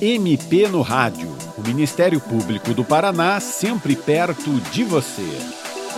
MP no Rádio. O Ministério Público do Paraná sempre perto de você.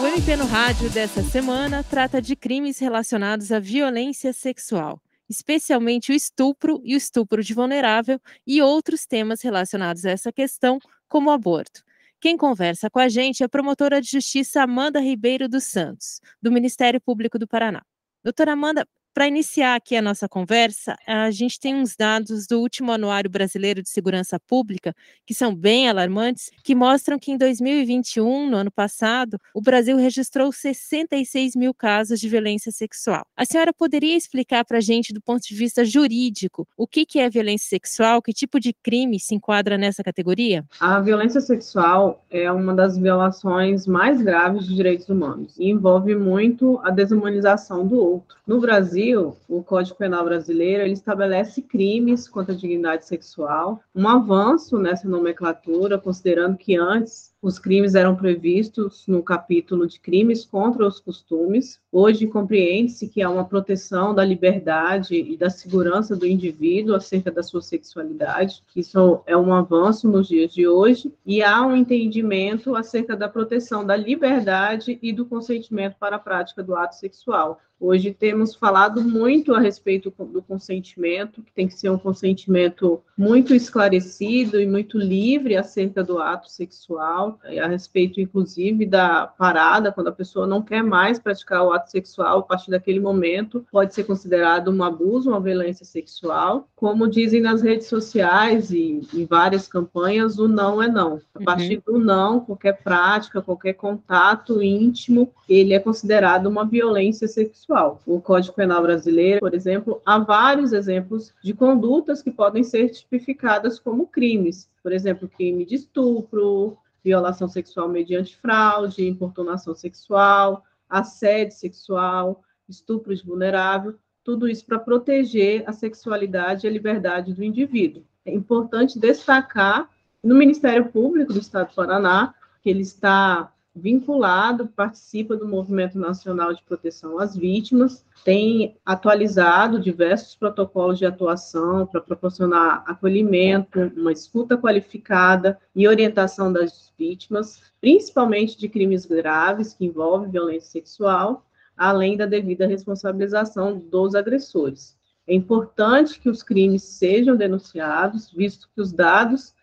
O MP no Rádio dessa semana trata de crimes relacionados à violência sexual, especialmente o estupro e o estupro de vulnerável e outros temas relacionados a essa questão, como o aborto. Quem conversa com a gente é a promotora de justiça Amanda Ribeiro dos Santos, do Ministério Público do Paraná. Doutora Amanda, para iniciar aqui a nossa conversa, a gente tem uns dados do último Anuário Brasileiro de Segurança Pública, que são bem alarmantes, que mostram que em 2021, no ano passado, o Brasil registrou 66 mil casos de violência sexual. A senhora poderia explicar para a gente, do ponto de vista jurídico, o que, é violência sexual, que tipo de crime se enquadra nessa categoria? A violência sexual é uma das violações mais graves de direitos humanos e envolve muito a desumanização do outro. No Brasil, Brasil, o Código Penal brasileiro, ele estabelece crimes contra a dignidade sexual, um avanço nessa nomenclatura, considerando que antes os crimes eram previstos no capítulo de crimes contra os costumes. Hoje compreende-se que há uma proteção da liberdade e da segurança do indivíduo acerca da sua sexualidade. Isso é um avanço nos dias de hoje. E há um entendimento acerca da proteção da liberdade e do consentimento para a prática do ato sexual. Hoje temos falado muito a respeito do consentimento, que tem que ser um consentimento muito esclarecido e muito livre acerca do ato sexual a respeito, inclusive, da parada, quando a pessoa não quer mais praticar o ato sexual, a partir daquele momento, pode ser considerado um abuso, uma violência sexual. Como dizem nas redes sociais e em várias campanhas, o não é não. A partir uhum. do não, qualquer prática, qualquer contato íntimo, ele é considerado uma violência sexual. O Código Penal brasileiro, por exemplo, há vários exemplos de condutas que podem ser tipificadas como crimes. Por exemplo, crime de estupro, violação sexual mediante fraude, importunação sexual, assédio sexual, estupro de vulnerável, tudo isso para proteger a sexualidade e a liberdade do indivíduo. É importante destacar no Ministério Público do Estado do Paraná que ele está vinculado, participa do Movimento Nacional de Proteção às Vítimas, tem atualizado diversos protocolos de atuação para proporcionar acolhimento, uma escuta qualificada e orientação das vítimas, principalmente de crimes graves que envolvem violência sexual, além da devida responsabilização dos agressores. É importante que os crimes sejam denunciados, visto que os dados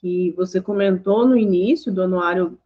que você comentou no início do anuário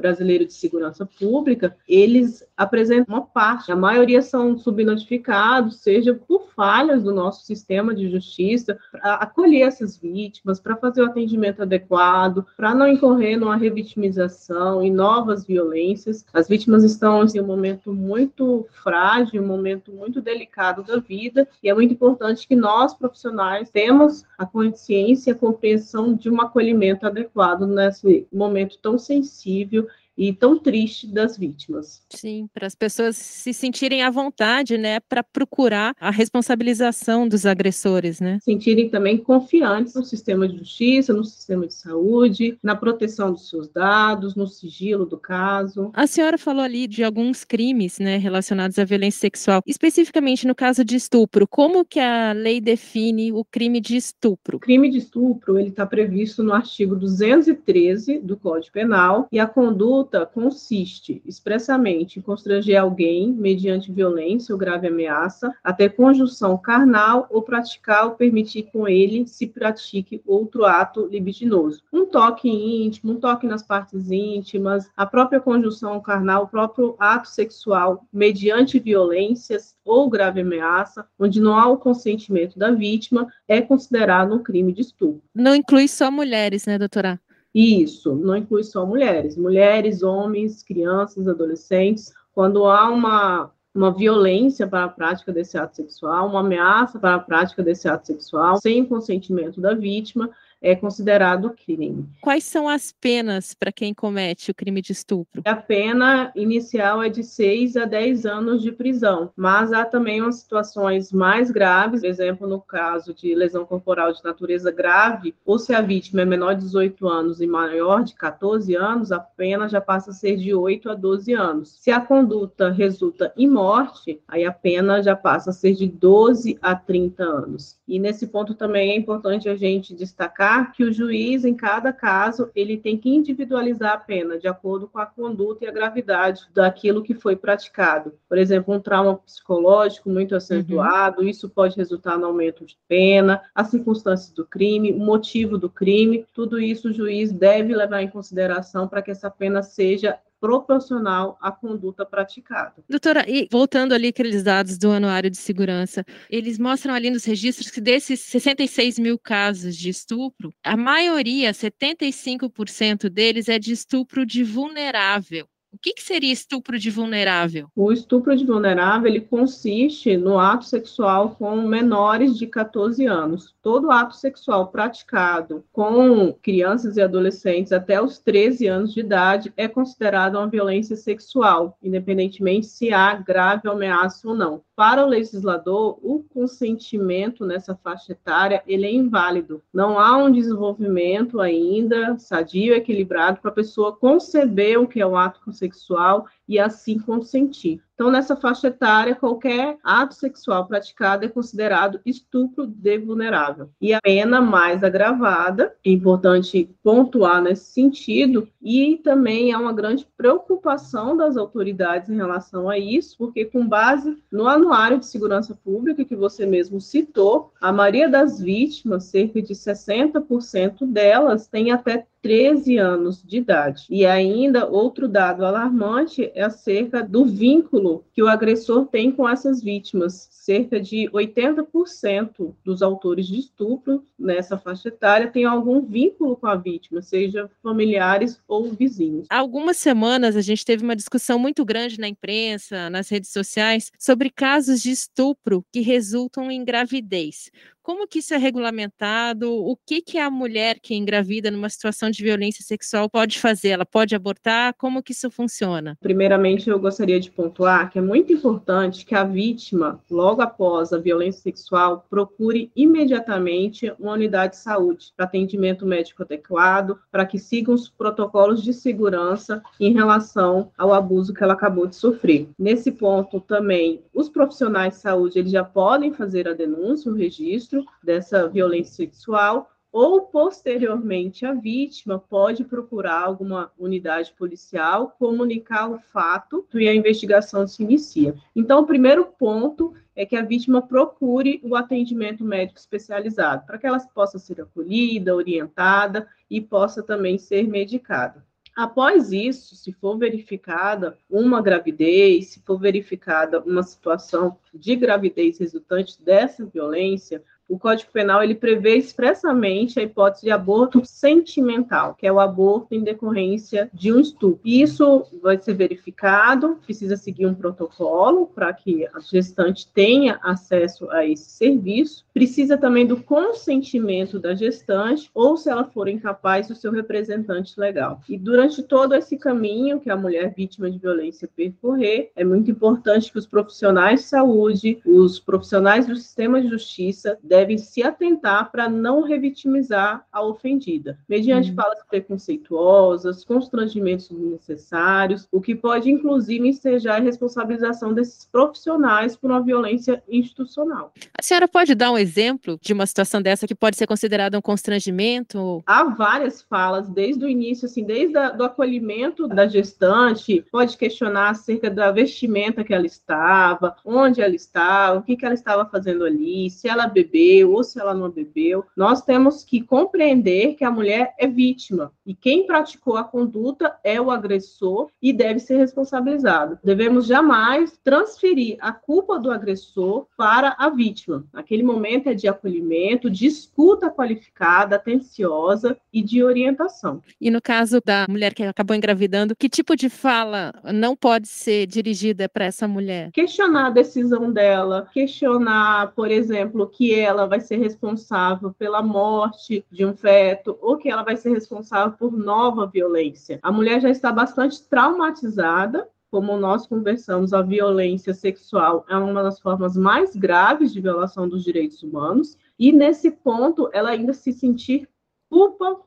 Brasileiro de Segurança Pública, eles apresentam uma parte, a maioria são subnotificados, seja por falhas do nosso sistema de justiça, para acolher essas vítimas, para fazer o atendimento adequado, para não incorrer numa revitimização e novas violências. As vítimas estão em um momento muito frágil, um momento muito delicado da vida, e é muito importante que nós, profissionais, temos a consciência e a compreensão de um acolhimento adequado nesse momento tão sensível e tão triste das vítimas. Sim, para as pessoas se sentirem à vontade, né, para procurar a responsabilização dos agressores, né? Sentirem também confiantes no sistema de justiça, no sistema de saúde, na proteção dos seus dados, no sigilo do caso. A senhora falou ali de alguns crimes, né, relacionados à violência sexual, especificamente no caso de estupro. Como que a lei define o crime de estupro? O crime de estupro, ele está previsto no artigo 213 do Código Penal e a conduta conduta consiste expressamente em constranger alguém mediante violência ou grave ameaça, até conjunção carnal ou praticar ou permitir com ele se pratique outro ato libidinoso. Um toque íntimo, um toque nas partes íntimas, a própria conjunção carnal, o próprio ato sexual mediante violências ou grave ameaça, onde não há o consentimento da vítima, é considerado um crime de estupro. Não inclui só mulheres, né, doutora? Isso, não inclui só mulheres. Mulheres, homens, crianças, adolescentes. Quando há uma, uma violência para a prática desse ato sexual, uma ameaça para a prática desse ato sexual, sem consentimento da vítima, é considerado crime. Quais são as penas para quem comete o crime de estupro? A pena inicial é de 6 a 10 anos de prisão, mas há também umas situações mais graves, por exemplo, no caso de lesão corporal de natureza grave, ou se a vítima é menor de 18 anos e maior de 14 anos, a pena já passa a ser de 8 a 12 anos. Se a conduta resulta em morte, aí a pena já passa a ser de 12 a 30 anos. E nesse ponto também é importante a gente destacar lembrar que o juiz, em cada caso, ele tem que individualizar a pena de acordo com a conduta e a gravidade daquilo que foi praticado. Por exemplo, um trauma psicológico muito acentuado, uhum. isso pode resultar no aumento de pena, as circunstâncias do crime, o motivo do crime, tudo isso o juiz deve levar em consideração para que essa pena seja proporcional à conduta praticada. Doutora, e voltando ali aqueles dados do Anuário de Segurança, eles mostram ali nos registros que desses 66 mil casos de estupro, a maioria, 75% deles, é de estupro de vulnerável. Que, que, seria estupro de vulnerável? O estupro de vulnerável ele consiste no ato sexual com menores de 14 anos. Todo ato sexual praticado com crianças e adolescentes até os 13 anos de idade é considerado uma violência sexual, independentemente se há grave ameaça ou não. Para o legislador, o consentimento nessa faixa etária ele é inválido. Não há um desenvolvimento ainda sadio, equilibrado para a pessoa conceber o que é o ato sexual e assim consentir. Então, nessa faixa etária, qualquer ato sexual praticado é considerado estupro de vulnerável. E a pena mais agravada, é importante pontuar nesse sentido, e também há uma grande preocupação das autoridades em relação a isso, porque com base no Anuário de Segurança Pública que você mesmo citou, a maioria das vítimas, cerca de 60% delas, tem até 13 anos de idade. E ainda outro dado alarmante é acerca do vínculo que o agressor tem com essas vítimas. Cerca de 80% dos autores de estupro nessa faixa etária têm algum vínculo com a vítima, seja familiares ou vizinhos. Há algumas semanas a gente teve uma discussão muito grande na imprensa, nas redes sociais, sobre casos de estupro que resultam em gravidez. Como que isso é regulamentado? O que que a mulher que engravida numa situação de violência sexual pode fazer? Ela pode abortar? Como que isso funciona? Primeiramente, eu gostaria de pontuar que é muito importante que a vítima, logo após a violência sexual, procure imediatamente uma unidade de saúde para atendimento médico adequado, para que sigam os protocolos de segurança em relação ao abuso que ela acabou de sofrer. Nesse ponto também, os profissionais de saúde eles já podem fazer a denúncia, o registro registro dessa violência sexual ou posteriormente a vítima pode procurar alguma unidade policial, comunicar o fato e a investigação se inicia. Então, o primeiro ponto é que a vítima procure o atendimento médico especializado, para que ela possa ser acolhida, orientada e possa também ser medicada. Após isso, se for verificada uma gravidez, se for verificada uma situação de gravidez resultante dessa violência, o Código Penal ele prevê expressamente a hipótese de aborto sentimental, que é o aborto em decorrência de um estupro. Isso vai ser verificado, precisa seguir um protocolo para que a gestante tenha acesso a esse serviço. Precisa também do consentimento da gestante ou, se ela for incapaz, do seu representante legal. E durante todo esse caminho que a mulher vítima de violência percorrer, é muito importante que os profissionais de saúde, os profissionais do sistema de justiça devem se atentar para não revitimizar a ofendida, mediante uhum. falas preconceituosas, constrangimentos desnecessários, o que pode, inclusive, ensejar a responsabilização desses profissionais por uma violência institucional. A senhora pode dar um exemplo de uma situação dessa que pode ser considerada um constrangimento? Há várias falas, desde o início, assim, desde o acolhimento da gestante, pode questionar acerca da vestimenta que ela estava, onde ela estava, o que, que ela estava fazendo ali, se ela bebeu, bebeu ou se ela não bebeu, nós temos que compreender que a mulher é vítima e quem praticou a conduta é o agressor e deve ser responsabilizado. Devemos jamais transferir a culpa do agressor para a vítima. Naquele momento é de acolhimento, de escuta qualificada, atenciosa e de orientação. E no caso da mulher que acabou engravidando, que tipo de fala não pode ser dirigida para essa mulher? Questionar a decisão dela, questionar, por exemplo, que ela ela vai ser responsável pela morte de um feto ou que ela vai ser responsável por nova violência. A mulher já está bastante traumatizada como nós conversamos, a violência sexual é uma das formas mais graves de violação dos direitos humanos, e nesse ponto ela ainda se sentir culpa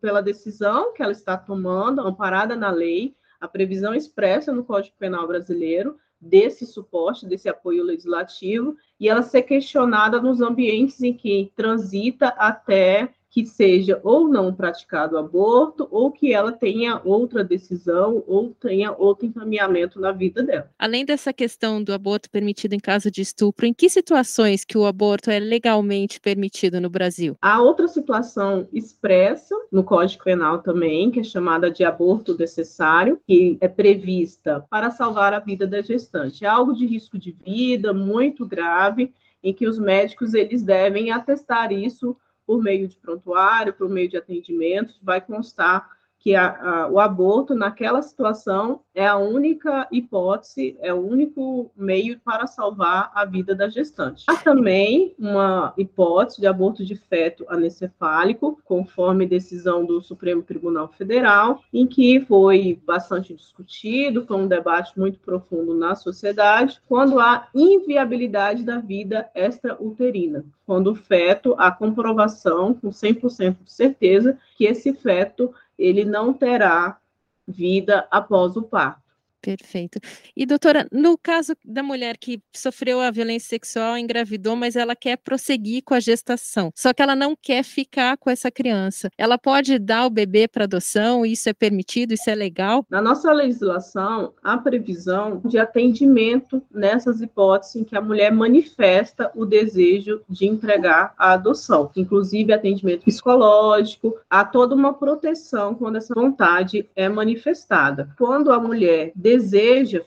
pela decisão que ela está tomando, amparada na lei, a previsão expressa no Código Penal brasileiro, desse suporte, desse apoio legislativo, e ela ser questionada nos ambientes em que transita até que seja ou não praticado aborto, ou que ela tenha outra decisão, ou tenha outro encaminhamento na vida dela. Além dessa questão do aborto permitido em caso de estupro, em que situações que o aborto é legalmente permitido no Brasil? Há outra situação expressa no Código Penal também, que é chamada de aborto necessário, que é prevista para salvar a vida da gestante. É algo de risco de vida muito grave, em que os médicos eles devem atestar isso por meio de prontuário, por meio de atendimentos, vai constar que a, a, o aborto, naquela situação, é a única hipótese, é o único meio para salvar a vida da gestante. Há também uma hipótese de aborto de feto anencefálico, conforme decisão do Supremo Tribunal Federal, em que foi bastante discutido, foi um debate muito profundo na sociedade, quando há inviabilidade da vida extrauterina, quando o feto, há comprovação com 100% de certeza que esse feto ele não terá vida após o parto. Perfeito. E, doutora, no caso da mulher que sofreu a violência sexual, engravidou, mas ela quer prosseguir com a gestação, só que ela não quer ficar com essa criança, ela pode dar o bebê para adoção? Isso é permitido? Isso é legal? Na nossa legislação, há previsão de atendimento nessas hipóteses em que a mulher manifesta o desejo de entregar a adoção, inclusive atendimento psicológico, há toda uma proteção quando essa vontade é manifestada. Quando a mulher deseja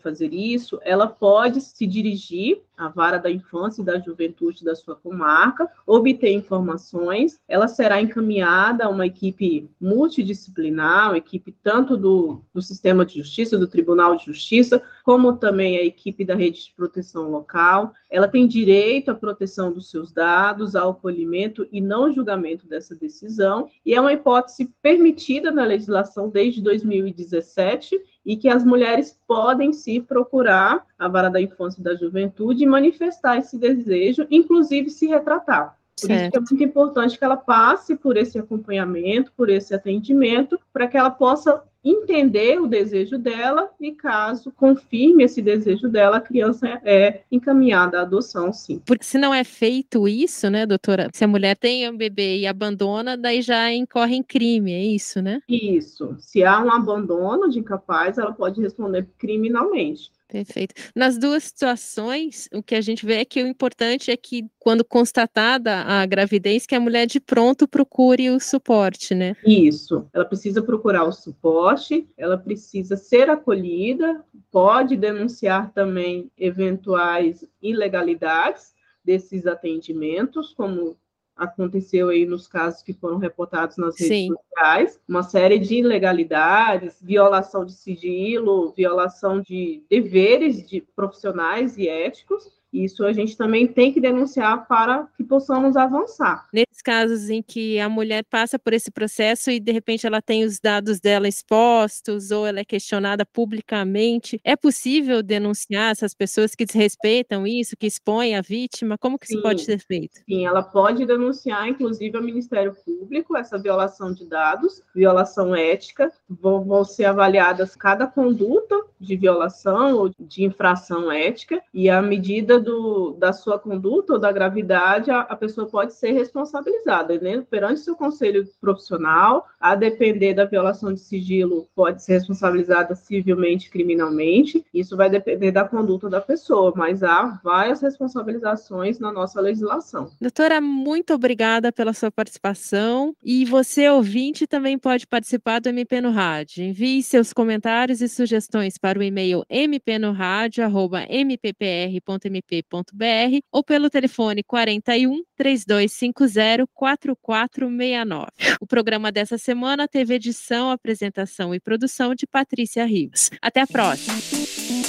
fazer isso, ela pode se dirigir à vara da infância e da juventude da sua comarca, obter informações, ela será encaminhada a uma equipe multidisciplinar, uma equipe tanto do, do sistema de justiça, do Tribunal de Justiça, como também a equipe da rede de proteção local. Ela tem direito à proteção dos seus dados, ao acolhimento e não julgamento dessa decisão, e é uma hipótese permitida na legislação desde 2017 e que as mulheres podem se procurar a vara da infância e da juventude e manifestar esse desejo, inclusive se retratar. Por certo. isso que é muito importante que ela passe por esse acompanhamento, por esse atendimento, para que ela possa entender o desejo dela e, caso confirme esse desejo dela, a criança é encaminhada à adoção, sim. Porque se não é feito isso, né, doutora? Se a mulher tem um bebê e abandona, daí já incorre em crime, é isso, né? Isso. Se há um abandono de incapaz, ela pode responder criminalmente. Perfeito. Nas duas situações, o que a gente vê é que o importante é que, quando constatada a gravidez, que a mulher de pronto procure o suporte, né? Isso. Ela precisa procurar o suporte, ela precisa ser acolhida, pode denunciar também eventuais ilegalidades desses atendimentos, como aconteceu aí nos casos que foram reportados nas redes Sim. sociais, uma série de ilegalidades, violação de sigilo, violação de deveres de profissionais e éticos, isso a gente também tem que denunciar para que possamos avançar. Nesses casos em que a mulher passa por esse processo e de repente ela tem os dados dela expostos ou ela é questionada publicamente, é possível denunciar essas pessoas que desrespeitam isso, que expõem a vítima? Como que isso pode ser feito? Sim, ela pode denunciar, inclusive, ao Ministério Público essa violação de dados, violação ética, vão, vão ser avaliadas cada conduta de violação ou de infração ética e a medida do, da sua conduta ou da gravidade, a, a pessoa pode ser responsabilizada, né? Perante seu conselho profissional, a depender da violação de sigilo, pode ser responsabilizada civilmente, criminalmente. Isso vai depender da conduta da pessoa, mas há várias responsabilizações na nossa legislação. Doutora, muito obrigada pela sua participação. E você, ouvinte, também pode participar do MP no Rádio. Envie seus comentários e sugestões para o e-mail mpnoradio.mppr.mp www.tvp.br ou pelo telefone 41 3250 4469. O programa dessa semana teve edição, apresentação e produção de Patrícia Rios. Até a próxima.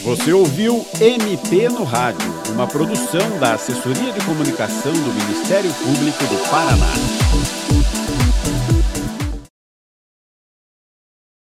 Você ouviu MP no Rádio, uma produção da Assessoria de Comunicação do Ministério Público do Paraná.